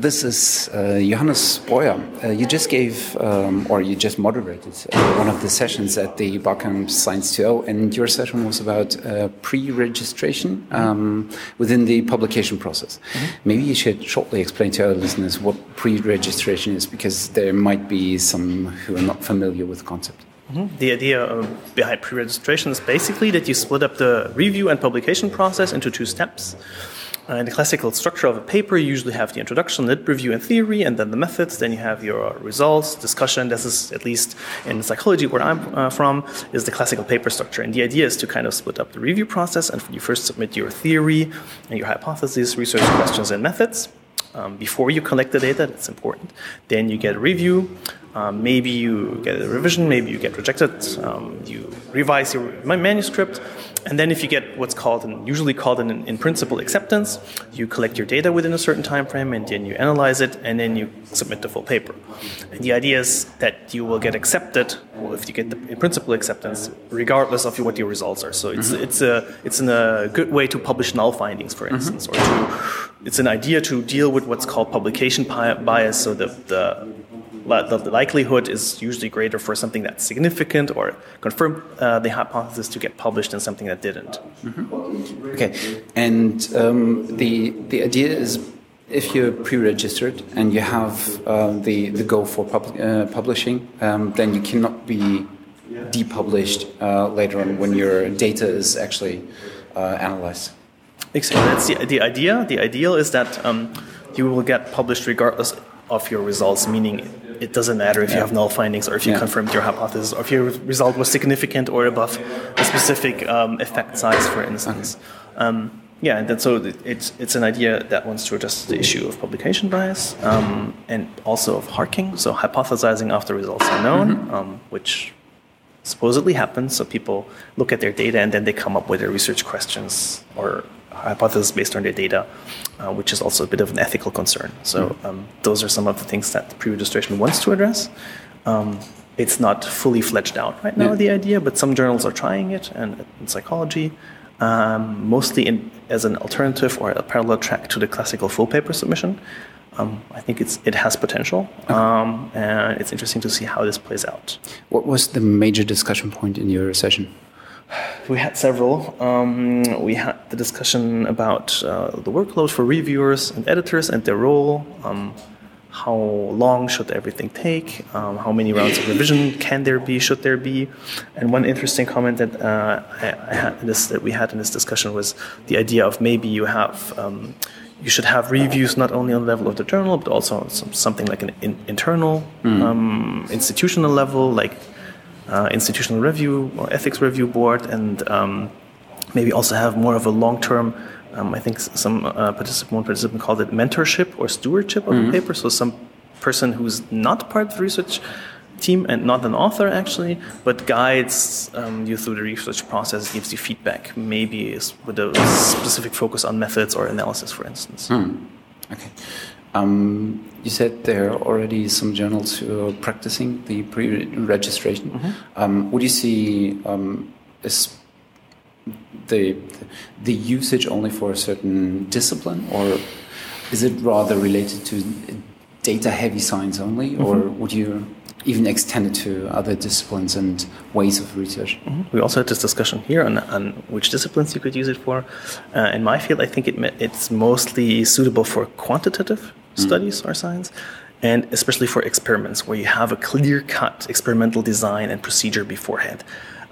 this is uh, Johannes Breuer. Uh, you just gave, um, or you just moderated uh, one of the sessions at the Barcamp Science 2.0, and your session was about uh, pre-registration um, within the publication process. Mm -hmm. Maybe you should shortly explain to our listeners what pre-registration is, because there might be some who are not familiar with the concept. Mm -hmm. The idea behind pre-registration is basically that you split up the review and publication process into two steps. Uh, in the classical structure of a paper, you usually have the introduction, lit review and theory, and then the methods. Then you have your results, discussion. This is, at least in psychology where I'm uh, from, is the classical paper structure. And the idea is to kind of split up the review process, and you first submit your theory and your hypotheses, research questions, and methods. Um, before you collect the data, that's important. Then you get a review. Um, maybe you get a revision, maybe you get rejected. Um, you revise your manuscript, and then if you get what's called, and usually called an in principle acceptance, you collect your data within a certain time frame, and then you analyze it, and then you submit the full paper. And the idea is that you will get accepted, well, if you get the in principle acceptance, regardless of what your results are. So it's mm-hmm. it's a it's a good way to publish null findings, for mm-hmm. instance, mm-hmm. or to it's an idea to deal with what's called publication bias. So the the the likelihood is usually greater for something that's significant or confirmed uh, the hypothesis to get published than something that didn't. Mm-hmm. Okay, and um, the the idea is if you're pre-registered and you have uh, the the go for pub- uh, publishing, um, then you cannot be depublished uh, later on when your data is actually uh, analyzed. Exactly. That's the, the idea. The ideal is that um, you will get published regardless of your results, meaning it doesn't matter if yeah. you have null findings or if you yeah. confirmed your hypothesis or if your result was significant or above a specific um, effect size, for instance. Okay. Um, yeah, and then so it's it's an idea that wants to address the issue of publication bias um, and also of harking, so hypothesizing after results are known, mm-hmm. Um, which supposedly happens. So people look at their data and then they come up with their research questions or hypothesis based on their data, uh, which is also a bit of an ethical concern. So hmm. um, those are some of the things that pre-registration wants to address. Um, it's not fully fledged out right now, yeah. the idea, but some journals are trying it, and in psychology, um, mostly in, as an alternative or a parallel track to the classical full paper submission. Um, I think it's it has potential, okay. um, and it's interesting to see how this plays out. What was the major discussion point in your session? We had several. Um, we had the discussion about uh, the workload for reviewers and editors and their role. Um, how long should everything take? Um, how many rounds of revision can there be? Should there be? And one interesting comment that uh, I, I, had this, that we had in this discussion was the idea of maybe you have um, you should have reviews not only on the level of the journal but also on some, something like an in, internal mm. institutional level, like uh, institutional review or ethics review board, and um, maybe also have more of a long term. Um, I think some uh, participant, one participant called it mentorship or stewardship of mm-hmm. a paper. So some person who's not part of the research team and not an author actually, but guides um, you through the research process, gives you feedback, maybe with a specific focus on methods or analysis, for instance. Mm. Okay. Um, you said there are already some journals who are practicing the pre-registration. Mm -hmm. um, would you see um, is the the usage only for a certain discipline, or is it rather related to data-heavy science only, mm -hmm. or would you even extend it to other disciplines and ways of research. Mm-hmm. We also had this discussion here on, on which disciplines you could use it for. Uh, in my field, I think it, it's mostly suitable for quantitative mm. studies or science, and especially for experiments where you have a clear cut experimental design and procedure beforehand.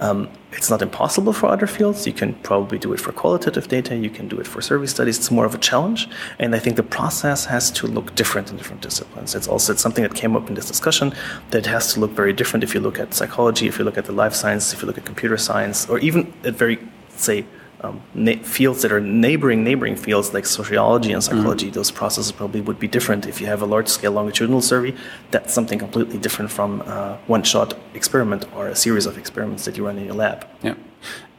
Um, it's not impossible for other fields. You can probably do it for qualitative data. You can do it for survey studies. It's more of a challenge, and I think the process has to look different in different disciplines. It's also it's something that came up in this discussion that has to look very different if you look at psychology, if you look at the life science, if you look at computer science, or even at very say um, fields that are neighboring neighboring fields like sociology and psychology, mm-hmm. those processes probably would be different. If you have a large scale longitudinal survey, that's something completely different from uh, one shot experiment or a series of experiments that you run in your lab. Yeah.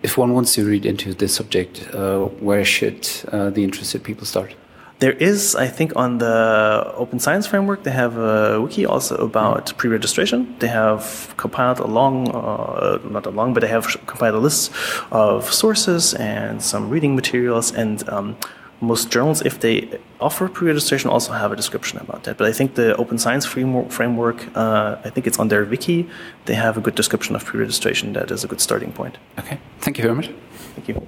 If one wants to read into this subject, uh, where should uh, the interested people start? There is, I think, on the Open Science Framework, they have a wiki also about mm. pre-registration. They have compiled a long, uh, not a long, but they have compiled a list of sources and some reading materials. And um, most journals, if they offer pre-registration, also have a description about that. But I think the Open Science framework, uh, I think it's on their wiki. They have a good description of pre-registration. That is a good starting point. Okay, thank you very much. Thank you.